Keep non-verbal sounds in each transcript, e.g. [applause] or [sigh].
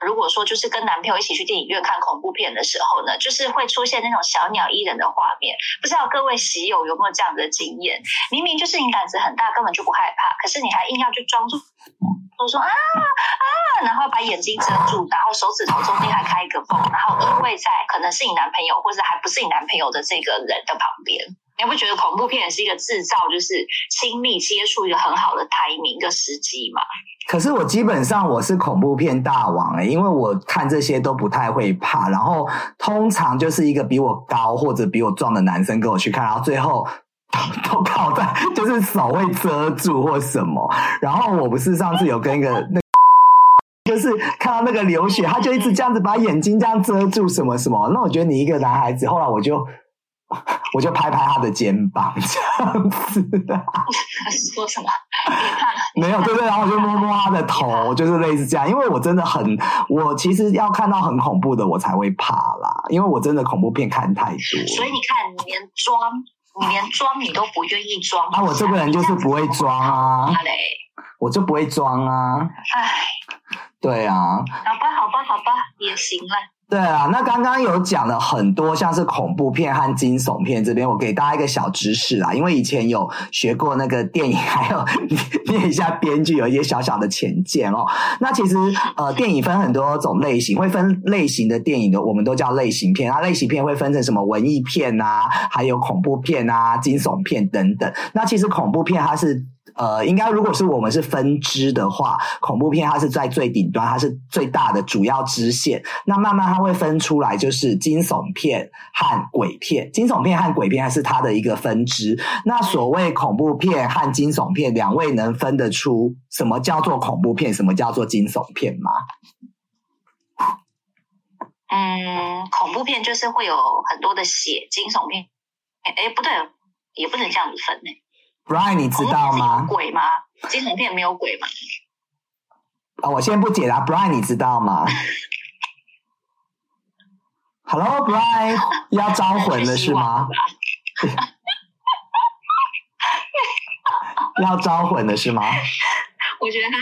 如果说就是跟男朋友一起去电影院看恐怖片的时候呢，就是会出现那种小鸟依人的画面。不知道各位喜友有没有这样的经验？明明就是你胆子很大，根本就不害怕，可是你还硬要去装作。都说啊啊，然后把眼睛遮住，然后手指头中间还开一个缝，然后依偎在可能是你男朋友或者还不是你男朋友的这个人的旁边。你不觉得恐怖片也是一个制造就是亲密接触一个很好的台名的时机吗？可是我基本上我是恐怖片大王哎，因为我看这些都不太会怕，然后通常就是一个比我高或者比我壮的男生跟我去看，然后最后。都靠在，就是手会遮住或什么。然后我不是上次有跟一个那，[laughs] 就是看到那个流血，他就一直这样子把眼睛这样遮住什么什么。那我觉得你一个男孩子，后来我就我就拍拍他的肩膀这样子的。[laughs] 说什么？没有，对对。然后我就摸摸他的头，就是类似这样。因为我真的很，我其实要看到很恐怖的我才会怕啦。因为我真的恐怖片看太多。所以你看，你连装。你连装你都不愿意装啊！我这个人就是不会装啊，我就不会装啊。唉，对啊。好吧，好吧，好吧，也行了。对啊，那刚刚有讲了很多，像是恐怖片和惊悚片这边，我给大家一个小知识啦。因为以前有学过那个电影，还有 [laughs] 念一下编剧，有一些小小的浅见哦。那其实呃，电影分很多种类型，会分类型的电影的，我们都叫类型片。那类型片会分成什么文艺片啊，还有恐怖片啊、惊悚片等等。那其实恐怖片它是。呃，应该如果是我们是分支的话，恐怖片它是在最顶端，它是最大的主要支线。那慢慢它会分出来，就是惊悚片和鬼片。惊悚片和鬼片还是它的一个分支。那所谓恐怖片和惊悚片，两位能分得出什么叫做恐怖片，什么叫做惊悚片吗？嗯，恐怖片就是会有很多的血，惊悚片，哎，不对，也不能这样子分呢。Brian，你知道吗？鬼吗？惊悚片没有鬼吗？啊，我先不解答。Brian，你知道吗？[laughs] Hello，Brian，要招魂了是吗？[laughs] [laughs] 要招魂了是吗？我觉得他。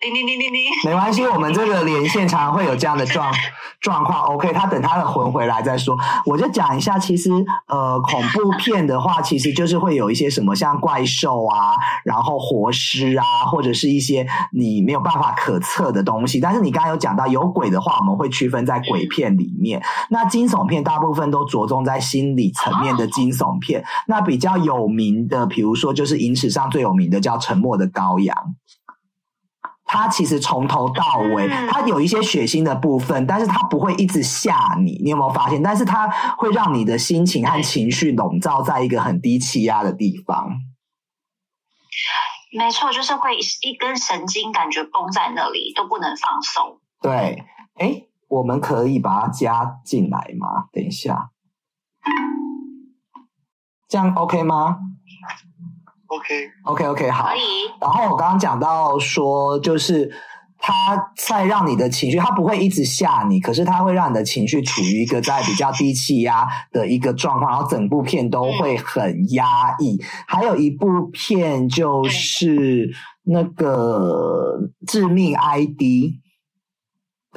叮叮叮叮叮，没关系，我们这个连线常常会有这样的状 [laughs] 状况。OK，他等他的魂回来再说。我就讲一下，其实呃，恐怖片的话，其实就是会有一些什么像怪兽啊，然后活尸啊，或者是一些你没有办法可测的东西。但是你刚刚有讲到有鬼的话，我们会区分在鬼片里面。那惊悚片大部分都着重在心理层面的惊悚片。那比较有名的，比如说就是影史上最有名的叫《沉默的羔羊》。它其实从头到尾，它有一些血腥的部分，但是它不会一直吓你。你有没有发现？但是它会让你的心情和情绪笼罩在一个很低气压的地方。没错，就是会一根神经感觉绷在那里，都不能放松。对，哎，我们可以把它加进来吗？等一下，这样 OK 吗？OK，OK，OK，好。可以。然后我刚刚讲到说，就是他在让你的情绪，他不会一直吓你，可是他会让你的情绪处于一个在比较低气压的一个状况，然后整部片都会很压抑。还有一部片就是那个《致命 ID》。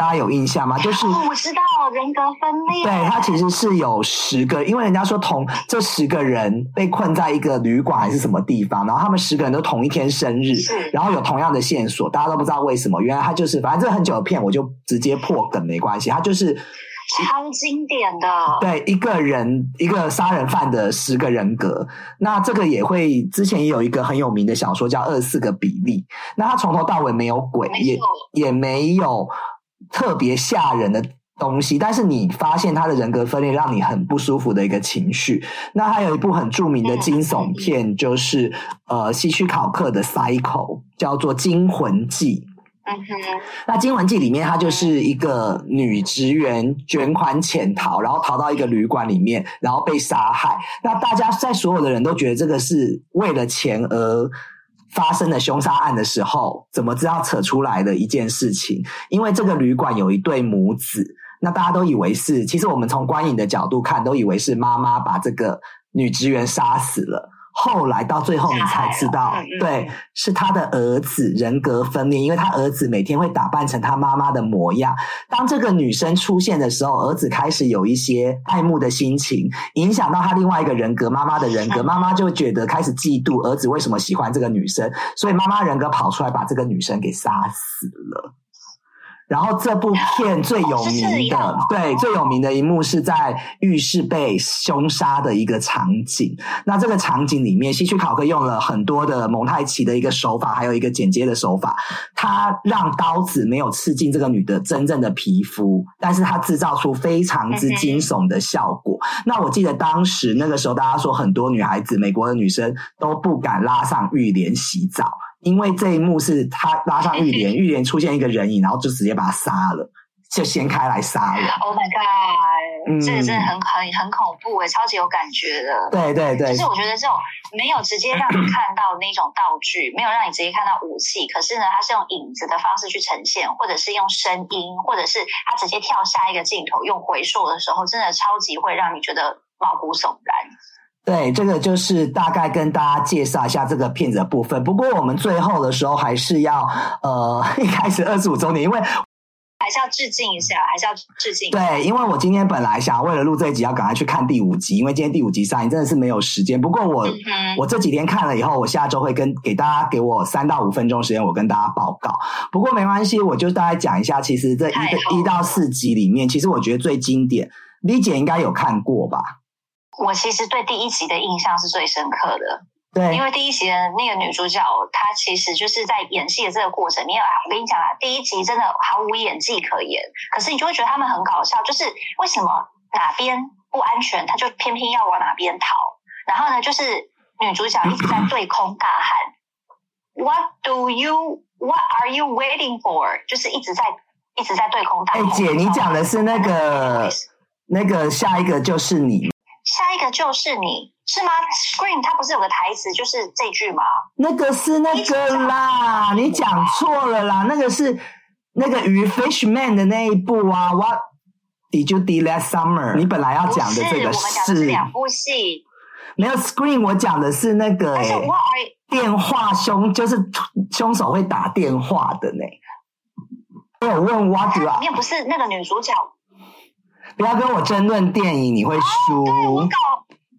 大家有印象吗？[laughs] 就是我知道人格分裂。对他其实是有十个，因为人家说同这十个人被困在一个旅馆还是什么地方，然后他们十个人都同一天生日，然后有同样的线索，大家都不知道为什么。原来他就是，反正这很久的片，我就直接破梗没关系。他就是超经典的，对一个人一个杀人犯的十个人格。那这个也会之前也有一个很有名的小说叫《二四个比例》，那他从头到尾没有鬼，也也没有。特别吓人的东西，但是你发现他的人格分裂，让你很不舒服的一个情绪。那还有一部很著名的惊悚片，就是呃希区考克的《Cycle》，叫做《惊魂记》。嗯哼，那《惊魂记》里面，它就是一个女职员卷款潜逃，然后逃到一个旅馆里面，然后被杀害。那大家在所有的人都觉得这个是为了钱而。发生了凶杀案的时候，怎么知道扯出来的一件事情？因为这个旅馆有一对母子，那大家都以为是，其实我们从观影的角度看，都以为是妈妈把这个女职员杀死了。后来到最后你才知道，对，是他的儿子人格分裂，因为他儿子每天会打扮成他妈妈的模样。当这个女生出现的时候，儿子开始有一些爱慕的心情，影响到他另外一个人格妈妈的人格，妈妈就觉得开始嫉妒儿子为什么喜欢这个女生，所以妈妈人格跑出来把这个女生给杀死了。然后这部片最有名的，对最有名的一幕是在浴室被凶杀的一个场景。那这个场景里面，希区考克用了很多的蒙太奇的一个手法，还有一个剪接的手法。他让刀子没有刺进这个女的真正的皮肤，但是他制造出非常之惊悚的效果。那我记得当时那个时候，大家说很多女孩子，美国的女生都不敢拉上浴帘洗澡。因为这一幕是他拉上玉莲，[laughs] 玉莲出现一个人影，然后就直接把他杀了，就掀开来杀了。Oh my god！这个真的很很很恐怖诶，超级有感觉的。对对对，就是我觉得这种没有直接让你看到那种道具，没有让你直接看到武器，可是呢，它是用影子的方式去呈现，或者是用声音，或者是他直接跳下一个镜头用回溯的时候，真的超级会让你觉得毛骨悚然。对，这个就是大概跟大家介绍一下这个片子的部分。不过我们最后的时候还是要，呃，[laughs] 一开始二十五周年，因为还是要致敬一下，还是要致敬。对，因为我今天本来想为了录这一集，要赶快去看第五集，因为今天第五集上映，真的是没有时间。不过我我这几天看了以后，我下周会跟给大家给我三到五分钟时间，我跟大家报告。不过没关系，我就大概讲一下，其实这一一到四集里面，其实我觉得最经典，V 姐应该有看过吧。我其实对第一集的印象是最深刻的，对，因为第一集的那个女主角，她其实就是在演戏的这个过程，你有我跟你讲啊，第一集真的毫无演技可言，可是你就会觉得他们很搞笑，就是为什么哪边不安全，他就偏偏要往哪边逃，然后呢，就是女主角一直在对空大喊，What do you? What are you waiting for? 就是一直在一直在对空大喊。哎，姐，你讲的是那个那个下一个就是你。下一个就是你是吗？Scream，它不是有个台词就是这句吗？那个是那个啦，你讲错了啦，那个是那个鱼 Fishman 的那一部啊。What did you do last summer？你本来要讲的这个是两部戏，没有 Scream，我讲的是那个哎，电话凶就是凶手会打电话的呢。我有问 What？里面不是那个女主角。不要跟我争论电影，你会输。对我搞，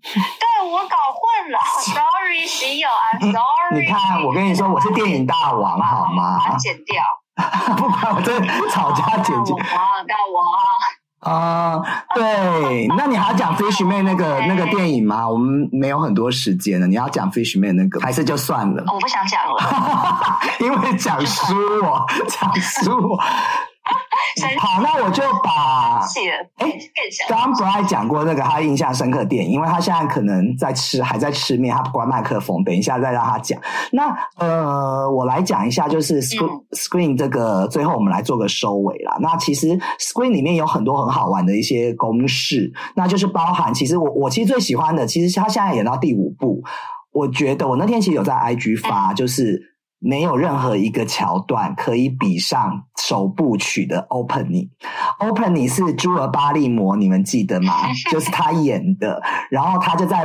对我搞混了。[laughs] Sorry，喜友，I'm sorry。你看，我跟你说，我是电影大王，好吗？把它剪掉。[laughs] 不管我这吵架剪辑。[laughs] 到我。啊，对，那你还要讲 Fishman 那个那个电影吗？我们没有很多时间了，你要讲 Fishman 那个，还是就算了？我不想讲了，因为讲输我，讲输我。好，那我就把哎，刚刚 Brian 讲过那个他印象深刻电影，因为他现在可能在吃，还在吃面，他关麦克风，等一下再让他讲。那呃，我来讲一下，就是 Screen Screen 这个，最后我们来做个收尾啦。那其实 Screen 里面有很多很好玩的一些公式，那就是包含，其实我我其实最喜欢的，其实他现在演到第五部，我觉得我那天其实有在 IG 发，就是。没有任何一个桥段可以比上首部曲的 opening。opening 是朱尔巴利摩，你们记得吗？[laughs] 就是他演的，然后他就在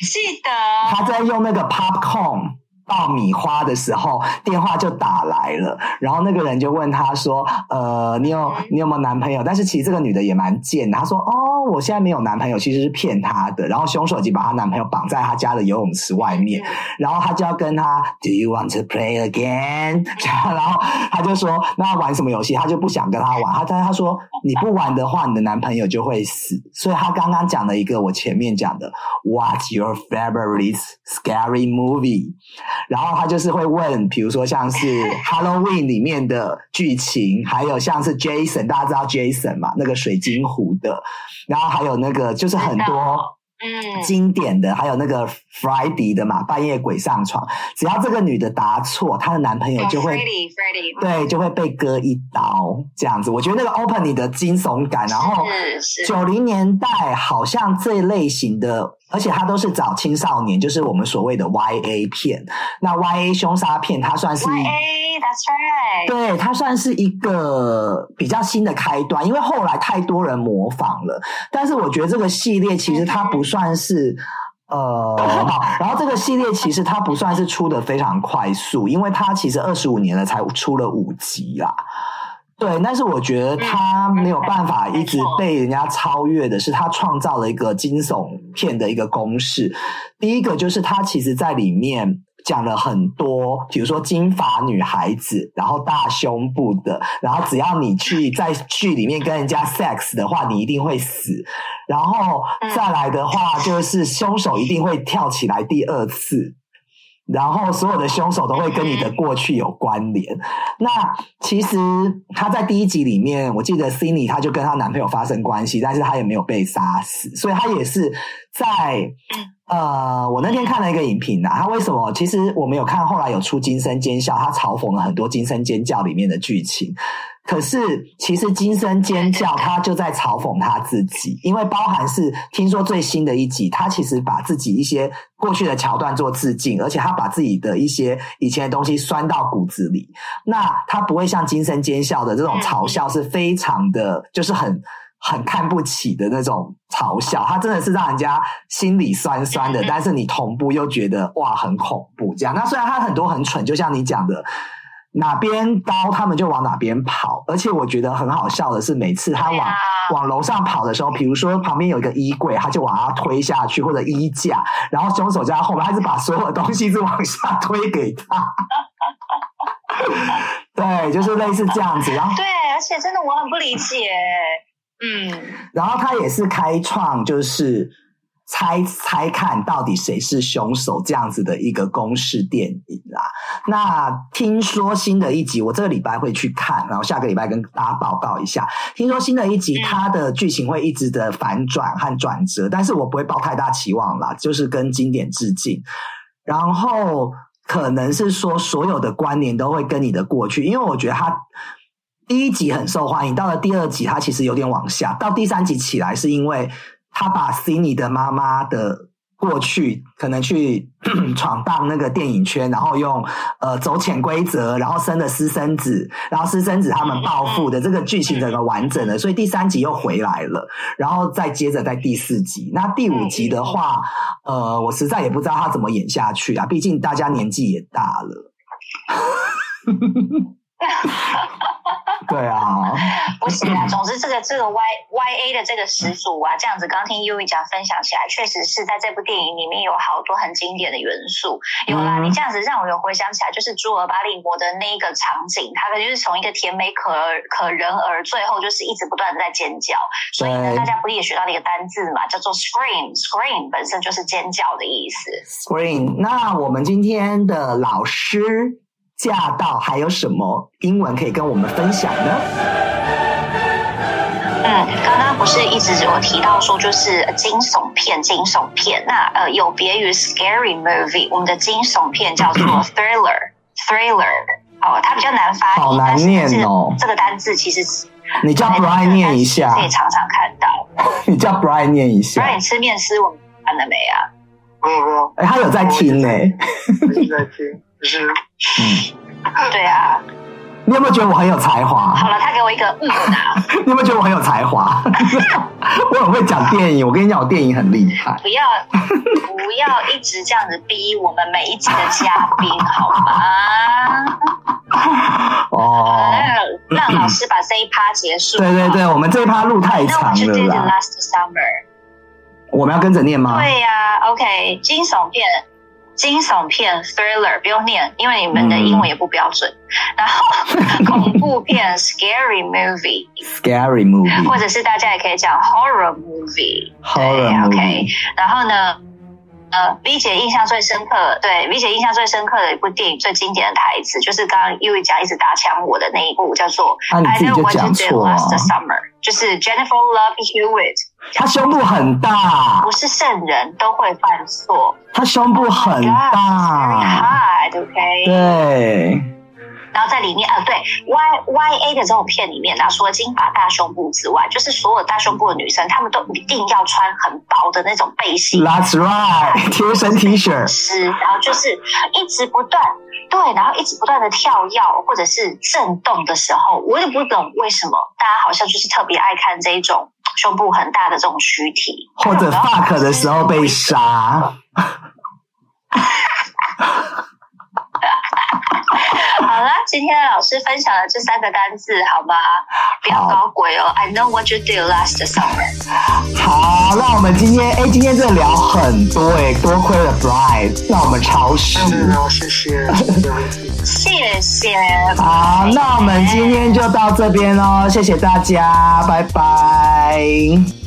记得他在用那个 popcorn。爆米花的时候，电话就打来了，然后那个人就问他说：“呃，你有你有没有男朋友？”但是其实这个女的也蛮贱，她说：“哦，我现在没有男朋友，其实是骗她的。”然后凶手已经把她男朋友绑在她家的游泳池外面，然后他就要跟他 “Do you want to play again？” [laughs] 然后他就说：“那玩什么游戏？”他就不想跟他玩。他他他说：“你不玩的话，你的男朋友就会死。”所以他刚刚讲了一个我前面讲的 “What's your favorite scary movie？” 然后他就是会问，比如说像是 [laughs] Halloween 里面的剧情，还有像是 Jason，大家知道 Jason 嘛，那个水晶湖的，然后还有那个就是很多。嗯，经典的还有那个 Friday 的嘛，半夜鬼上床，只要这个女的答错，她的男朋友就会对，就会被割一刀这样子。我觉得那个 Open 你的惊悚感，然后九零年代好像这类型的，而且它都是找青少年，就是我们所谓的 YA 片。那 YA 凶杀片，它算是 YA，That's right，对，它算是一个比较新的开端，因为后来太多人模仿了。但是我觉得这个系列其实它不。算是呃，[laughs] 好，然后这个系列其实它不算是出的非常快速，因为它其实二十五年了才出了五集啦。对，但是我觉得他没有办法一直被人家超越的是，他创造了一个惊悚片的一个公式。第一个就是他其实在里面。讲了很多，比如说金发女孩子，然后大胸部的，然后只要你去在剧里面跟人家 sex 的话，你一定会死。然后再来的话，就是凶手一定会跳起来第二次，然后所有的凶手都会跟你的过去有关联。那其实她在第一集里面，我记得 Cindy 她就跟她男朋友发生关系，但是她也没有被杀死，所以她也是在。呃，我那天看了一个影评啊，他为什么？其实我没有看，后来有出《惊声尖叫》，他嘲讽了很多《惊声尖叫》里面的剧情。可是，其实《惊声尖叫》他就在嘲讽他自己，因为包含是听说最新的一集，他其实把自己一些过去的桥段做致敬，而且他把自己的一些以前的东西拴到骨子里。那他不会像《惊声尖叫》的这种嘲笑，是非常的，就是很。很看不起的那种嘲笑，他真的是让人家心里酸酸的。[laughs] 但是你同步又觉得哇，很恐怖这样。那虽然他很多很蠢，就像你讲的，哪边高他们就往哪边跑。而且我觉得很好笑的是，每次他往往楼上跑的时候，比如说旁边有一个衣柜，他就往他推下去，或者衣架，然后凶手在后面，他是把所有东西是往下推给他。[laughs] 对，就是类似这样子。然后对，而且真的我很不理解。嗯，然后他也是开创，就是猜猜看到底谁是凶手这样子的一个公式电影啦。那听说新的一集，我这个礼拜会去看，然后下个礼拜跟大家报告一下。听说新的一集，它的剧情会一直的反转和转折，但是我不会抱太大期望啦，就是跟经典致敬。然后可能是说所有的关联都会跟你的过去，因为我觉得他。第一集很受欢迎，到了第二集，它其实有点往下。到第三集起来，是因为他把 Cindy 的妈妈的过去可能去 [clears throat] 闯荡那个电影圈，然后用呃走潜规则，然后生了私生子，然后私生子他们报复的这个剧情整个完整了，所以第三集又回来了，然后再接着在第四集。那第五集的话，呃，我实在也不知道他怎么演下去啊，毕竟大家年纪也大了。[laughs] [laughs] 对啊，[laughs] 不行啊。[laughs] 总之，这个这个 Y Y A 的这个始祖啊，这样子刚听 U 一讲分享起来，确实是在这部电影里面有好多很经典的元素。有啦，你这样子让我有回想起来，就是朱尔巴利摩的那一个场景，他就是从一个甜美可可人儿，最后就是一直不断的在尖叫。所以呢，大家不是也学到了一个单字嘛，叫做 scream，scream 本身就是尖叫的意思。scream。那我们今天的老师。驾到还有什么英文可以跟我们分享呢？嗯，刚刚不是一直有提到说就是惊悚片，惊悚片。那呃，有别于 scary movie，我们的惊悚片叫做 thriller，thriller。哦，它比较难发音，好难念哦。这个单字其实你叫 Brian 念一下，可以常常看到。[laughs] 你叫 Brian 念一下。Brian 吃面丝，我看了没啊？没有没有。哎，他有在听呢。一直在听。就是嗯，对啊，你有没有觉得我很有才华？好了，他给我一个 [laughs] 嗯你有没有觉得我很有才华？[laughs] 我很会讲电影，我跟你讲，我电影很厉害。不要不要一直这样子逼我们每一集的嘉宾好吗？[laughs] 哦，让老师把这一趴结束。对对对，我们这一趴路太长了。Last summer，我们要跟着念吗？对呀，OK，惊悚片。惊悚片 thriller 不用念，因为你们的英文也不标准。然后恐怖片 scary movie，scary movie，或者是大家也可以讲 horror movie，horror OK。然后呢？呃，V 姐印象最深刻，对 V 姐印象最深刻的一部电影，最经典的台词，就是刚刚 U 讲一直打枪我的那一部，叫做 I Know What You Did Last Summer，就是 Jennifer Love Hewitt。她胸部很大，不是圣人都会犯错。他胸部很大，OK。对。然后在里面啊，对 Y Y A 的这种片里面，呢除了金发大胸部之外，就是所有大胸部的女生，她们都一定要穿很薄的那种背心。That's right，[laughs] 贴身 T 恤。是，然后就是一直不断对，然后一直不断的跳跃或者是震动的时候，我也不懂为什么大家好像就是特别爱看这一种胸部很大的这种躯体，或者 fuck 的时候被杀。[laughs] 好了，今天老师分享了这三个单字，好吗？不要搞鬼哦！I know what you did last summer。好，那我们今天哎，今天真的聊很多哎，多亏了 Bright，让我们超时。谢谢，[laughs] 谢谢。好，那我们今天就到这边哦，谢谢大家，拜拜。Bye.